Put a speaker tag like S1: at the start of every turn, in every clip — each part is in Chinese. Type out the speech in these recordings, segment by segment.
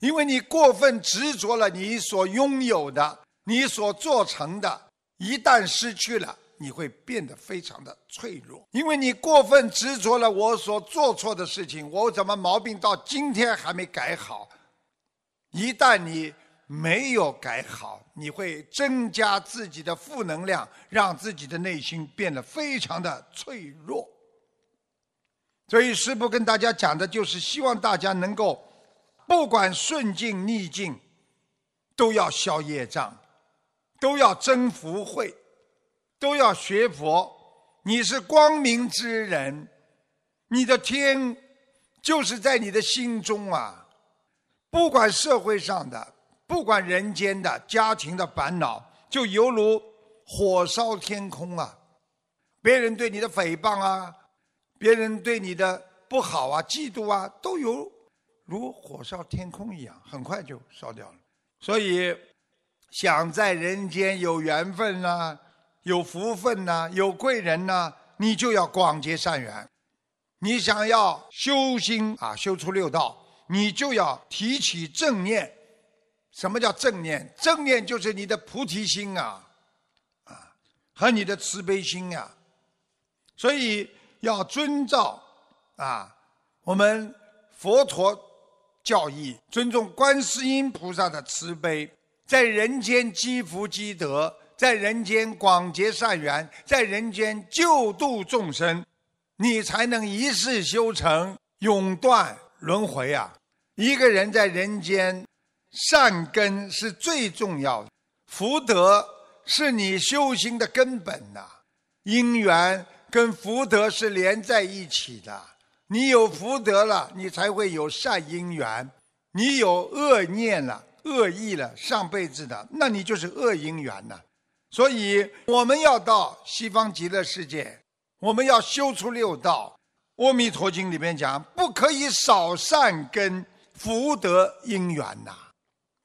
S1: 因为你过分执着了你所拥有的，你所做成的，一旦失去了，你会变得非常的脆弱。因为你过分执着了我所做错的事情，我怎么毛病到今天还没改好？一旦你没有改好，你会增加自己的负能量，让自己的内心变得非常的脆弱。所以师父跟大家讲的就是希望大家能够。不管顺境逆境，都要消业障，都要增福慧，都要学佛。你是光明之人，你的天就是在你的心中啊！不管社会上的，不管人间的，家庭的烦恼，就犹如火烧天空啊！别人对你的诽谤啊，别人对你的不好啊、嫉妒啊，都有。如火烧天空一样，很快就烧掉了。所以，想在人间有缘分呐，有福分呐，有贵人呐，你就要广结善缘。你想要修心啊，修出六道，你就要提起正念。什么叫正念？正念就是你的菩提心啊，啊，和你的慈悲心啊。所以要遵照啊，我们佛陀。教义尊重观世音菩萨的慈悲，在人间积福积德，在人间广结善缘，在人间救度众生，你才能一世修成，永断轮回啊！一个人在人间，善根是最重要的，福德是你修行的根本呐，因缘跟福德是连在一起的。你有福德了，你才会有善因缘；你有恶念了、恶意了，上辈子的，那你就是恶因缘呐。所以我们要到西方极乐世界，我们要修出六道。《阿弥陀经》里面讲，不可以少善根福德因缘呐。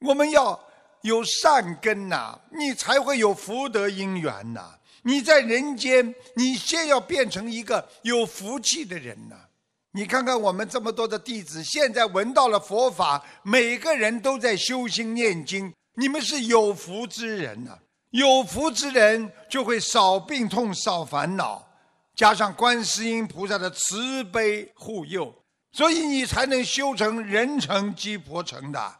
S1: 我们要有善根呐，你才会有福德因缘呐。你在人间，你先要变成一个有福气的人呐。你看看我们这么多的弟子，现在闻到了佛法，每个人都在修心念经。你们是有福之人呐，有福之人就会少病痛、少烦恼，加上观世音菩萨的慈悲护佑，所以你才能修成人成即佛成的。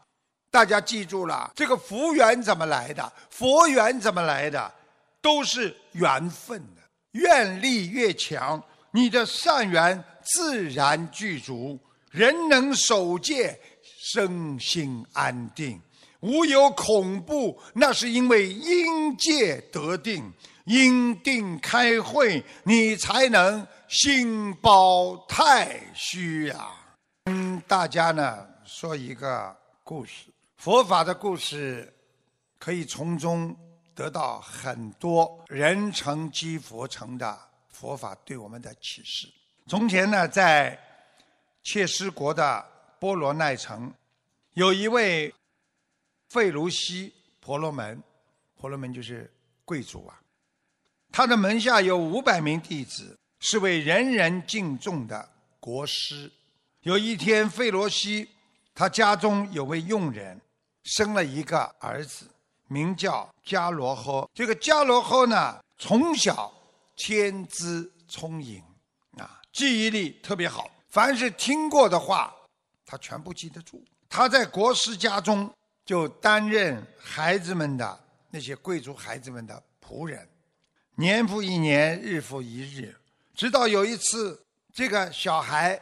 S1: 大家记住了，这个福缘怎么来的？佛缘怎么来的？都是缘分的。愿力越强，你的善缘。自然具足，人能守戒，身心安定，无有恐怖。那是因为因戒得定，因定开会，你才能心包太虚啊！跟大家呢说一个故事，佛法的故事，可以从中得到很多人成即佛成的佛法对我们的启示。从前呢，在切斯国的波罗奈城，有一位费卢西婆罗门，婆罗门就是贵族啊。他的门下有五百名弟子，是位人人敬重的国师。有一天，费罗西他家中有位佣人，生了一个儿子，名叫迦罗诃。这个迦罗诃呢，从小天资聪颖。记忆力特别好，凡是听过的话，他全部记得住。他在国师家中就担任孩子们的那些贵族孩子们的仆人，年复一年，日复一日，直到有一次，这个小孩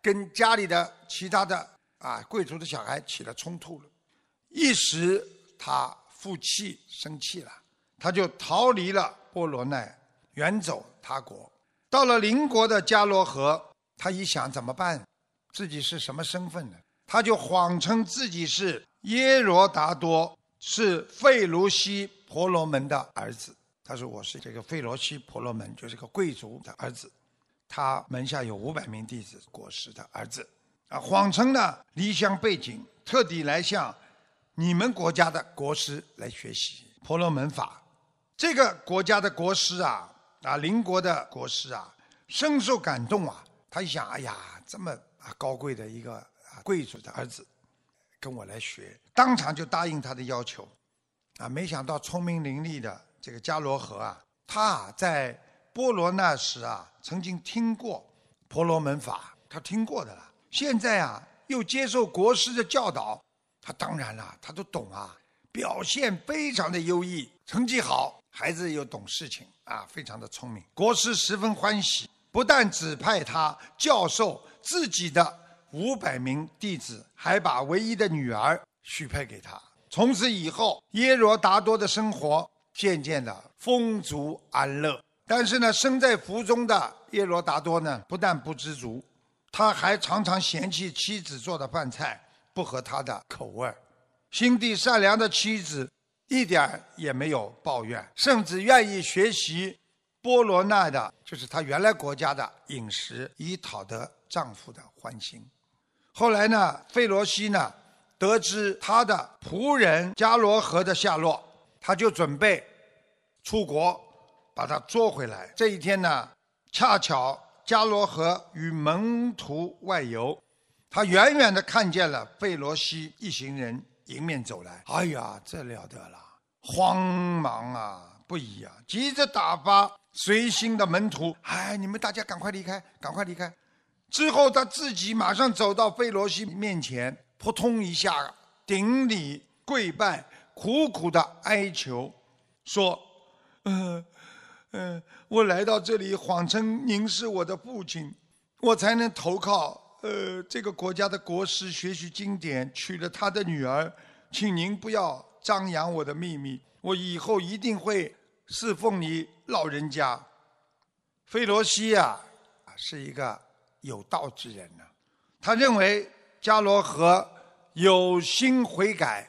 S1: 跟家里的其他的啊贵族的小孩起了冲突了，一时他负气生气了，他就逃离了波罗奈，远走他国。到了邻国的迦罗河，他一想怎么办？自己是什么身份呢？他就谎称自己是耶罗达多，是费卢西婆罗门的儿子。他说：“我是这个费罗西婆罗门，就是个贵族的儿子。他门下有五百名弟子，国师的儿子。啊，谎称呢离乡背景，特地来向你们国家的国师来学习婆罗门法。这个国家的国师啊。”啊，邻国的国师啊，深受感动啊。他一想，哎呀，这么啊高贵的一个啊贵族的儿子，跟我来学，当场就答应他的要求。啊，没想到聪明伶俐的这个迦罗河啊，他啊在波罗那时啊曾经听过婆罗门法，他听过的了。现在啊又接受国师的教导，他当然了，他都懂啊，表现非常的优异，成绩好，孩子又懂事情啊，非常的聪明。国师十分欢喜，不但指派他教授自己的五百名弟子，还把唯一的女儿许配给他。从此以后，耶罗达多的生活渐渐的丰足安乐。但是呢，身在福中的耶罗达多呢，不但不知足，他还常常嫌弃妻子做的饭菜不合他的口味儿心地善良的妻子一点也没有抱怨，甚至愿意学习波罗那的，就是他原来国家的饮食，以讨得丈夫的欢心。后来呢，费罗西呢？得知他的仆人加罗河的下落，他就准备出国把他捉回来。这一天呢，恰巧加罗河与门徒外游，他远远的看见了费罗西一行人迎面走来。哎呀，这了得了，慌忙啊不已啊，急着打发随行的门徒：“哎，你们大家赶快离开，赶快离开！”之后他自己马上走到费罗西面前。扑通一下顶礼跪拜，苦苦的哀求，说：“嗯嗯，我来到这里，谎称您是我的父亲，我才能投靠呃这个国家的国师学习经典，娶了他的女儿，请您不要张扬我的秘密，我以后一定会侍奉你老人家。”费罗西啊，是一个有道之人呢，他认为。迦罗和有心悔改，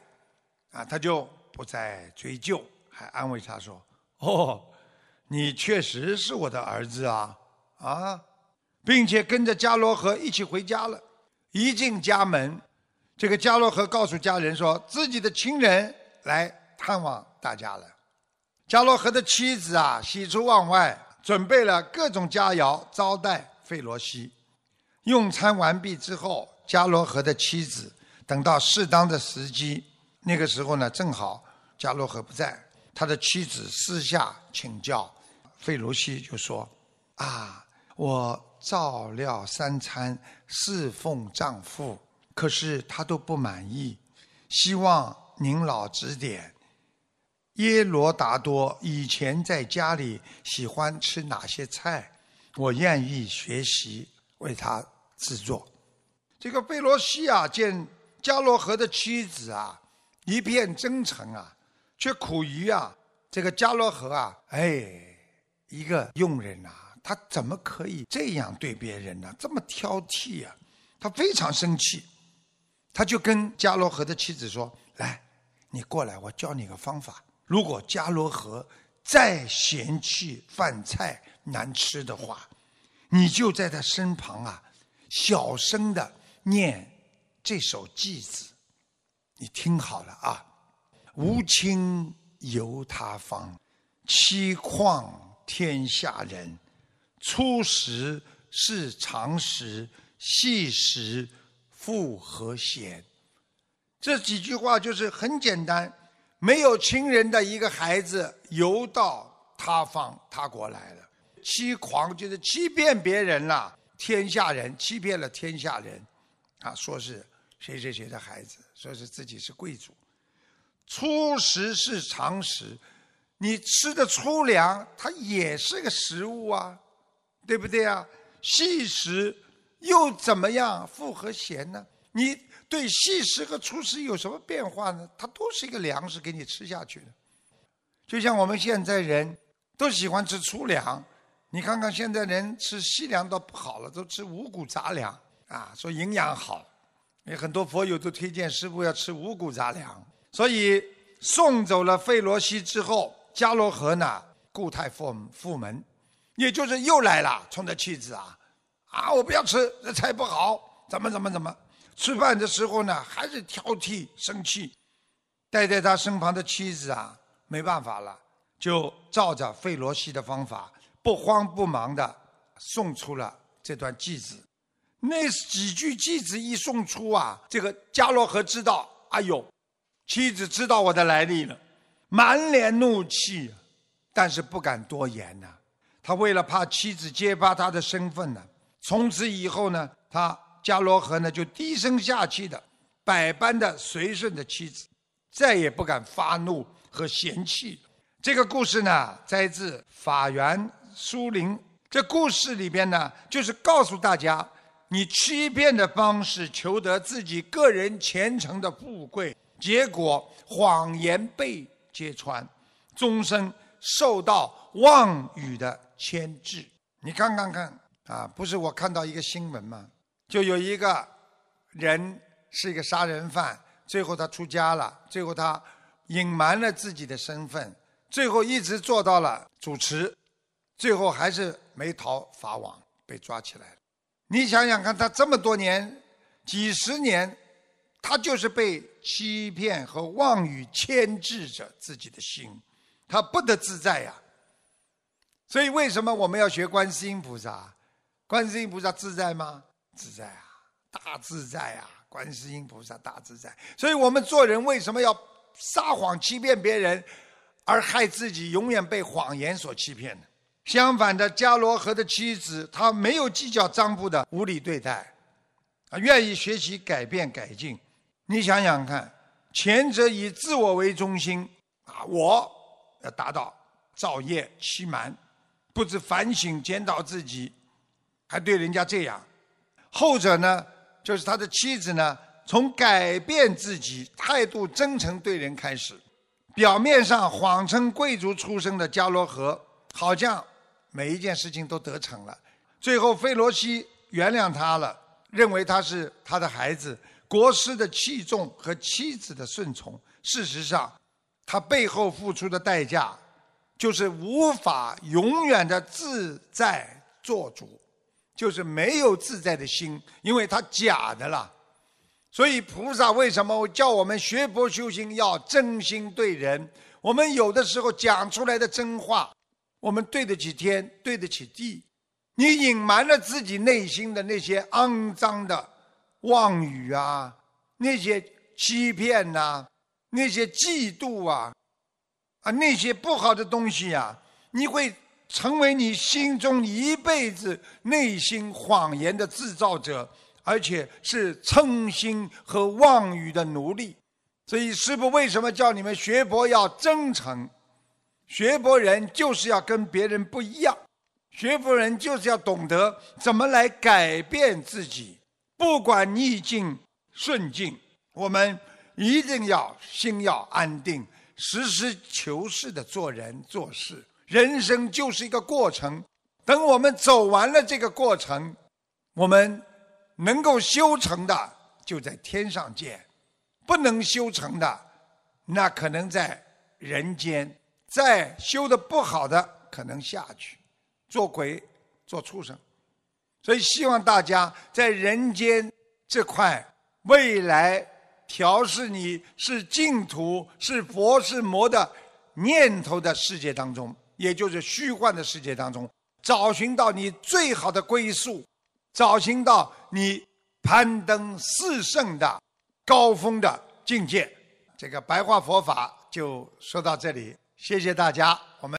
S1: 啊，他就不再追究，还安慰他说：“哦，你确实是我的儿子啊，啊，并且跟着迦罗河一起回家了。一进家门，这个迦罗河告诉家人说自己的亲人来探望大家了。迦罗河的妻子啊，喜出望外，准备了各种佳肴招待费罗西。用餐完毕之后。”迦罗河的妻子等到适当的时机，那个时候呢，正好迦罗河不在，他的妻子私下请教费罗西，就说：“啊，我照料三餐，侍奉丈夫，可是他都不满意，希望您老指点。耶罗达多以前在家里喜欢吃哪些菜，我愿意学习为他制作。”这个费罗西啊，见迦罗河的妻子啊，一片真诚啊，却苦于啊，这个迦罗河啊，哎，一个佣人呐，他怎么可以这样对别人呢？这么挑剔啊！他非常生气，他就跟迦罗河的妻子说：“来，你过来，我教你个方法。如果迦罗河再嫌弃饭菜难吃的话，你就在他身旁啊，小声的。”念这首偈子，你听好了啊！无亲游他方，凄况天下人。初时是常时，细时复何闲？这几句话就是很简单。没有亲人的一个孩子游到他方他国来了，欺狂就是欺骗别人了。天下人欺骗了天下人。啊，说是谁谁谁的孩子，说是自己是贵族。粗食是常食，你吃的粗粮，它也是个食物啊，对不对啊？细食又怎么样？复和咸呢？你对细食和粗食有什么变化呢？它都是一个粮食，给你吃下去的。就像我们现在人都喜欢吃粗粮，你看看现在人吃细粮都不好了，都吃五谷杂粮。啊，说营养好，有很多佛友都推荐师傅要吃五谷杂粮。所以送走了费罗西之后，迦罗河呢，固态复复门，也就是又来了，冲着妻子啊，啊，我不要吃，这菜不好，怎么怎么怎么？吃饭的时候呢，还是挑剔生气。待在他身旁的妻子啊，没办法了，就照着费罗西的方法，不慌不忙的送出了这段句子。那几句偈子一送出啊，这个迦罗河知道，哎呦，妻子知道我的来历了，满脸怒气，但是不敢多言呐。他为了怕妻子揭发他的身份呢，从此以后呢，他迦罗河呢就低声下气的，百般的随顺着妻子，再也不敢发怒和嫌弃。这个故事呢，摘自法源书林。这故事里边呢，就是告诉大家。你欺骗的方式求得自己个人前程的富贵，结果谎言被揭穿，终身受到妄语的牵制。你看看看啊，不是我看到一个新闻吗？就有一个人是一个杀人犯，最后他出家了，最后他隐瞒了自己的身份，最后一直做到了主持，最后还是没逃法网，被抓起来了。你想想看，他这么多年、几十年，他就是被欺骗和妄语牵制着自己的心，他不得自在呀。所以，为什么我们要学观世音菩萨？观世音菩萨自在吗？自在啊，大自在啊！观世音菩萨大自在。所以我们做人为什么要撒谎欺骗别人，而害自己永远被谎言所欺骗呢？相反的，迦罗河的妻子，她没有计较张布的无理对待，啊，愿意学习改变改进。你想想看，前者以自我为中心，啊，我要达到造业欺瞒，不知反省检讨自己，还对人家这样；后者呢，就是他的妻子呢，从改变自己、态度真诚对人开始，表面上谎称贵族出身的迦罗河，好像。每一件事情都得逞了，最后费罗西原谅他了，认为他是他的孩子，国师的器重和妻子的顺从。事实上，他背后付出的代价，就是无法永远的自在做主，就是没有自在的心，因为他假的了。所以菩萨为什么叫我们学佛修行要真心对人？我们有的时候讲出来的真话。我们对得起天，对得起地。你隐瞒了自己内心的那些肮脏的妄语啊，那些欺骗呐，那些嫉妒啊，啊，那些不好的东西呀，你会成为你心中一辈子内心谎言的制造者，而且是嗔心和妄语的奴隶。所以，师父为什么叫你们学佛要真诚？学佛人就是要跟别人不一样，学佛人就是要懂得怎么来改变自己，不管逆境顺境，我们一定要心要安定，实事求是的做人做事。人生就是一个过程，等我们走完了这个过程，我们能够修成的就在天上见，不能修成的，那可能在人间。再修的不好的，可能下去做鬼、做畜生。所以希望大家在人间这块未来调试你是净土、是佛、是魔的念头的世界当中，也就是虚幻的世界当中，找寻到你最好的归宿，找寻到你攀登四圣的高峰的境界。这个白话佛法就说到这里。谢谢大家。